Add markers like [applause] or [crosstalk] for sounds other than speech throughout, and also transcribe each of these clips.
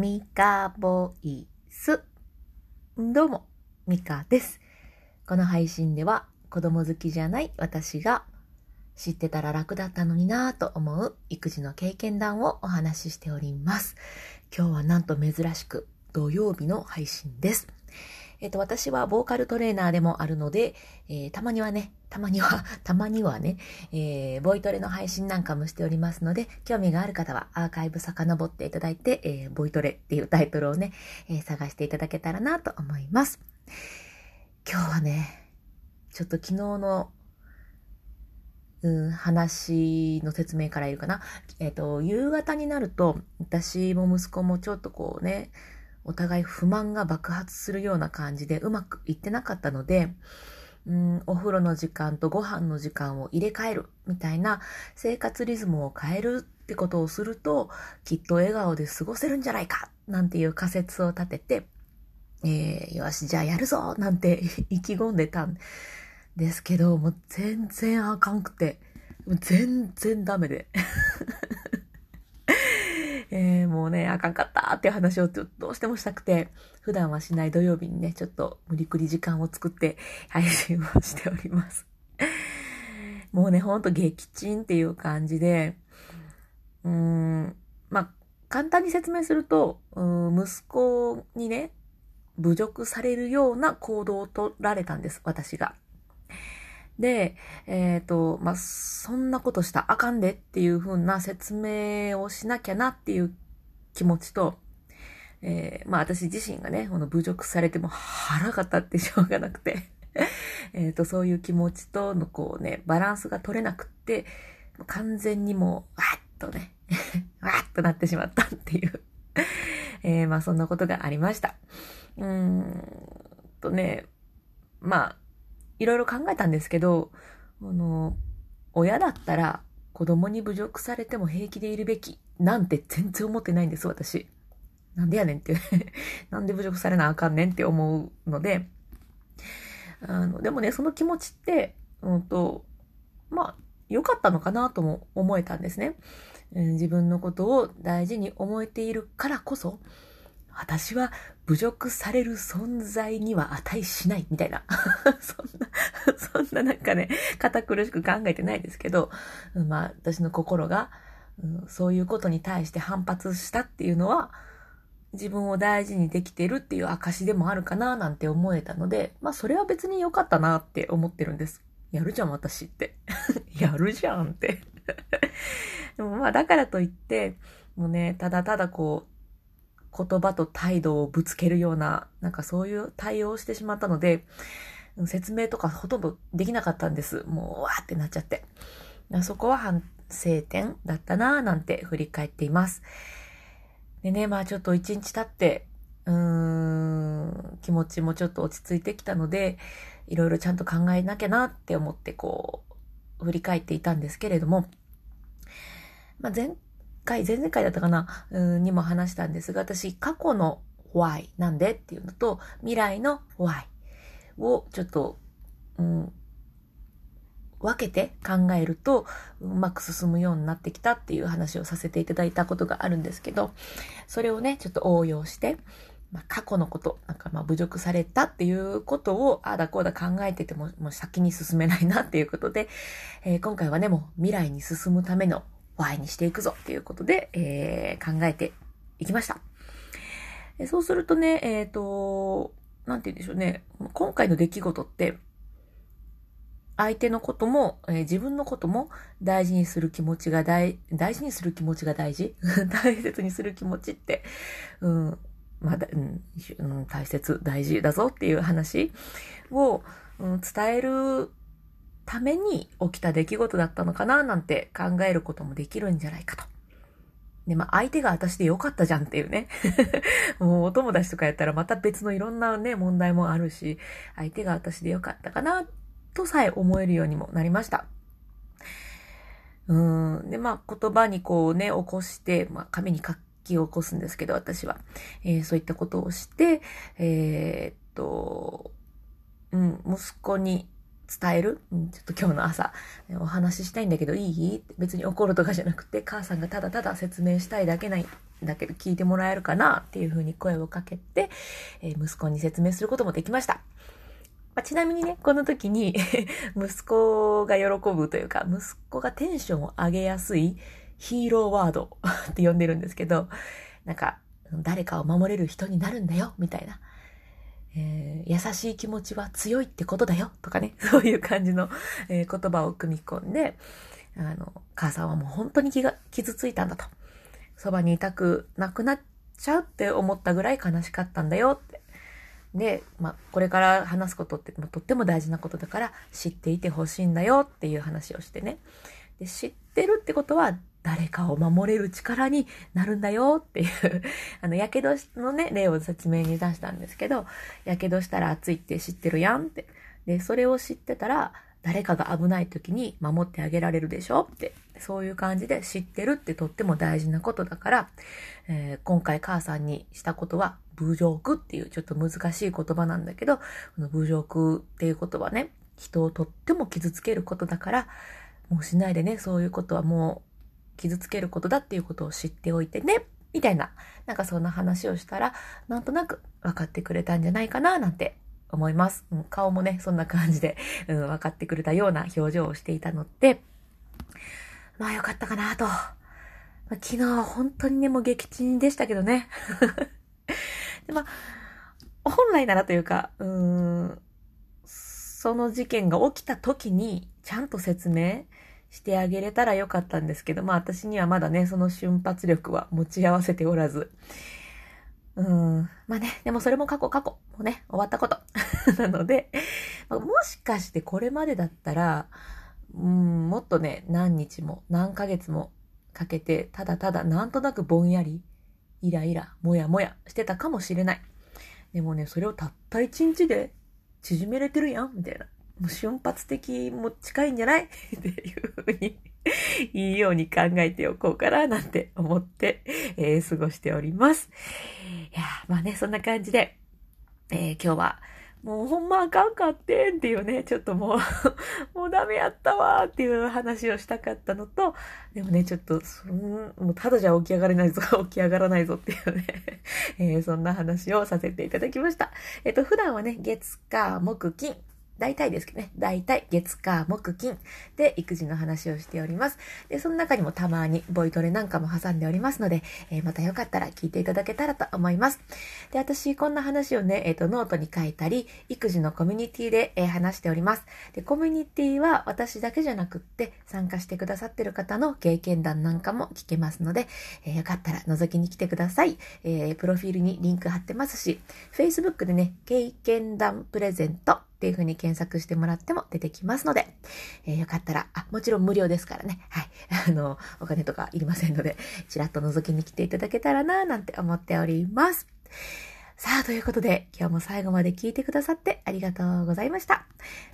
ミカボイス。どうも、ミカです。この配信では子供好きじゃない私が知ってたら楽だったのになぁと思う育児の経験談をお話ししております。今日はなんと珍しく土曜日の配信です。えっと、私はボーカルトレーナーでもあるので、えーたまにはね、たまには、[laughs] たまにはね、えーボイトレの配信なんかもしておりますので、興味がある方はアーカイブ遡っていただいて、えーボイトレっていうタイトルをね、えー探していただけたらなと思います。今日はね、ちょっと昨日の、うん、話の説明からいるかな。えっ、と、夕方になると、私も息子もちょっとこうね、お互い不満が爆発するような感じでうまくいってなかったので、うん、お風呂の時間とご飯の時間を入れ替えるみたいな生活リズムを変えるってことをすると、きっと笑顔で過ごせるんじゃないかなんていう仮説を立てて、えー、よし、じゃあやるぞなんて [laughs] 意気込んでたんですけど、もう全然あかんくて、全然ダメで。えー、もうね、あかんかったっていう話をちょっとどうしてもしたくて、普段はしない土曜日にね、ちょっと無理くり時間を作って配信をしております。[laughs] もうね、ほんと撃沈っていう感じで、うーん、まあ、簡単に説明すると、うん息子にね、侮辱されるような行動を取られたんです、私が。で、えっ、と、まあ、そんなことしたあかんでっていう風な説明をしなきゃなっていう気持ちと、えーまあ私自身がね、この侮辱されても腹が立ってしょうがなくて、[laughs] えっと、そういう気持ちとのこうね、バランスが取れなくって、完全にもう、わっとね、[laughs] わっとなってしまったっていう、[laughs] えーまあそんなことがありました。うーんとね、まあ、いろいろ考えたんですけど、あの、親だったら子供に侮辱されても平気でいるべきなんて全然思ってないんです、私。なんでやねんって。[laughs] なんで侮辱されなあかんねんって思うので、あの、でもね、その気持ちって、うんと、まあ、良かったのかなとも思えたんですね。自分のことを大事に思えているからこそ、私は侮辱される存在には値しないみたいな。[laughs] そんな、そんななんかね、堅苦しく考えてないですけど、まあ私の心が、うんそういうことに対して反発したっていうのは、自分を大事にできてるっていう証でもあるかななんて思えたので、まあそれは別に良かったなって思ってるんです。やるじゃん私って。[laughs] やるじゃんって。[laughs] でもまあだからといって、もうね、ただただこう、言葉と態度をぶつけるような、なんかそういう対応をしてしまったので、説明とかほとんどできなかったんです。もう、わーってなっちゃって。そこは反省点だったなぁなんて振り返っています。でね、まあちょっと一日経って、うーん、気持ちもちょっと落ち着いてきたので、いろいろちゃんと考えなきゃなって思ってこう、振り返っていたんですけれども、まあ前回、前々回だったかな、うんにも話したんですが、私、過去の why なんでっていうのと、未来の why をちょっと、うん、分けて考えると、うまく進むようになってきたっていう話をさせていただいたことがあるんですけど、それをね、ちょっと応用して、まあ、過去のこと、なんかまあ侮辱されたっていうことを、ああだこうだ考えてても、もう先に進めないなっていうことで、えー今回はね、もう未来に進むための Y にしていくぞっていうことで、えー考えていきました。そうするとね、えっ、と、なんて言うんでしょうね、今回の出来事って、相手のことも、えー自分のことも大事にする気持ちが大、大事にする気持ちが大事？[laughs] 大切にする気持ちって、うん、ま、だ、うん大切、大事だぞっていう話を、うん、伝えるために起きた出来事だったのかななんて考えることもできるんじゃないかと。で、まあ、相手が私でよかったじゃんっていうね。[laughs] もうお友達とかやったらまた別のいろんなね、問題もあるし、相手が私でよかったかな、とさえ思えるようにもなりました。うん。で、まあ、言葉にこうね、起こして、まあ、紙に書き起こすんですけど、私は。えーそういったことをして、えーっと、うん、息子に伝える、うん、ちょっと今日の朝、お話ししたいんだけどいい？別に怒るとかじゃなくて、母さんがただただ説明したいだけない。だけど聞いてもらえるかな？っていうふうに声をかけて、えー、息子に説明することもできました。まあ、ちなみにね、この時に [laughs] 息子が喜ぶというか、息子がテンションを上げやすいヒーローワードって呼んでるんですけど、なんか、誰かを守れる人になるんだよ、みたいな。えー、優しい気持ちは強いってことだよ、とかね、[laughs] そういう感じの、えー、言葉を組み込んで、あの、母さんはもう本当に気が、傷ついたんだと。そばにいたくなくなっちゃうって思ったぐらい悲しかったんだよって。で、まあ、これから話すことってとっても大事なことだから知っていてほしいんだよっていう話をしてね。で、知ってるってことは誰かを守れる力になるんだよっていう [laughs] あの、やけどのね、例を説明に出したんですけど、やけどしたら熱いって知ってるやんって。で、それを知ってたら、誰かが危ない時に守ってあげられるでしょって、そういう感じで知ってるってとっても大事なことだから、えー、今回母さんにしたことは、侮辱っていうちょっと難しい言葉なんだけど、この侮辱っていうことはね、人をとっても傷つけることだから、もうしないでね、そういうことはもう傷つけることだっていうことを知っておいてね、みたいな、なんかそんな話をしたら、なんとなく分かってくれたんじゃないかな、なんて思います。うん、顔もね、そんな感じで、うん、分かってくれたような表情をしていたので、まあよかったかなと。昨日は本当にね、もう撃沈でしたけどね。[laughs] でまあ、本来ならというか、うーん、その事件が起きた時にちゃんと説明してあげれたらよかったんですけど、まあ私にはまだね、その瞬発力は持ち合わせておらず、うん。まあね、でもそれも過去過去。もうね、終わったこと。[laughs] なので、もしかしてこれまでだったら、うん、もっとね、何日も何ヶ月もかけて、ただただなんとなくぼんやり、イライラ、もやもやしてたかもしれない。でもね、それをたった一日で縮めれてるやんみたいな。もう瞬発的も近いんじゃない？[laughs] っていうふうにいいように考えておこうかななんて思って、えー、過ごしております。いやまあね、そんな感じで、えー、今日は、もうほんまあかんかってんっていうね、ちょっともう [laughs] もうダメやったわっていう話をしたかったのと、でもね、ちょっと、そんもうただじゃ起き上がれないぞ、[laughs] 起き上がらないぞっていうねえー、そんな話をさせていただきました。えっ、と、普段はね、月、火、木、金、大体ですけどね、大体月火木金で育児の話をしております。で、その中にもたまにボイトレなんかも挟んでおりますので、えー、またよかったら聞いていただけたらと思います。で、私こんな話をね、えっ、ー、と、ノートに書いたり、育児のコミュニティで、えー、話しております。で、コミュニティは私だけじゃなくって参加してくださってる方の経験談なんかも聞けますので、えよかったら覗きに来てください。えプロフィールにリンク貼ってますし、Facebook でね、経験談プレゼントっていうふうに検索してもらっても出てきますので、えー、よかったら、あ、もちろん無料ですからね。はい。[laughs] あの、お金とかいりませんので、ちらっと覗きに来ていただけたらな、なんて思っております。さあ、ということで、今日も最後まで聞いてくださってありがとうございました。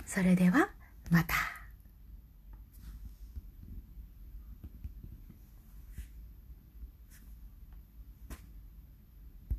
それでは、また。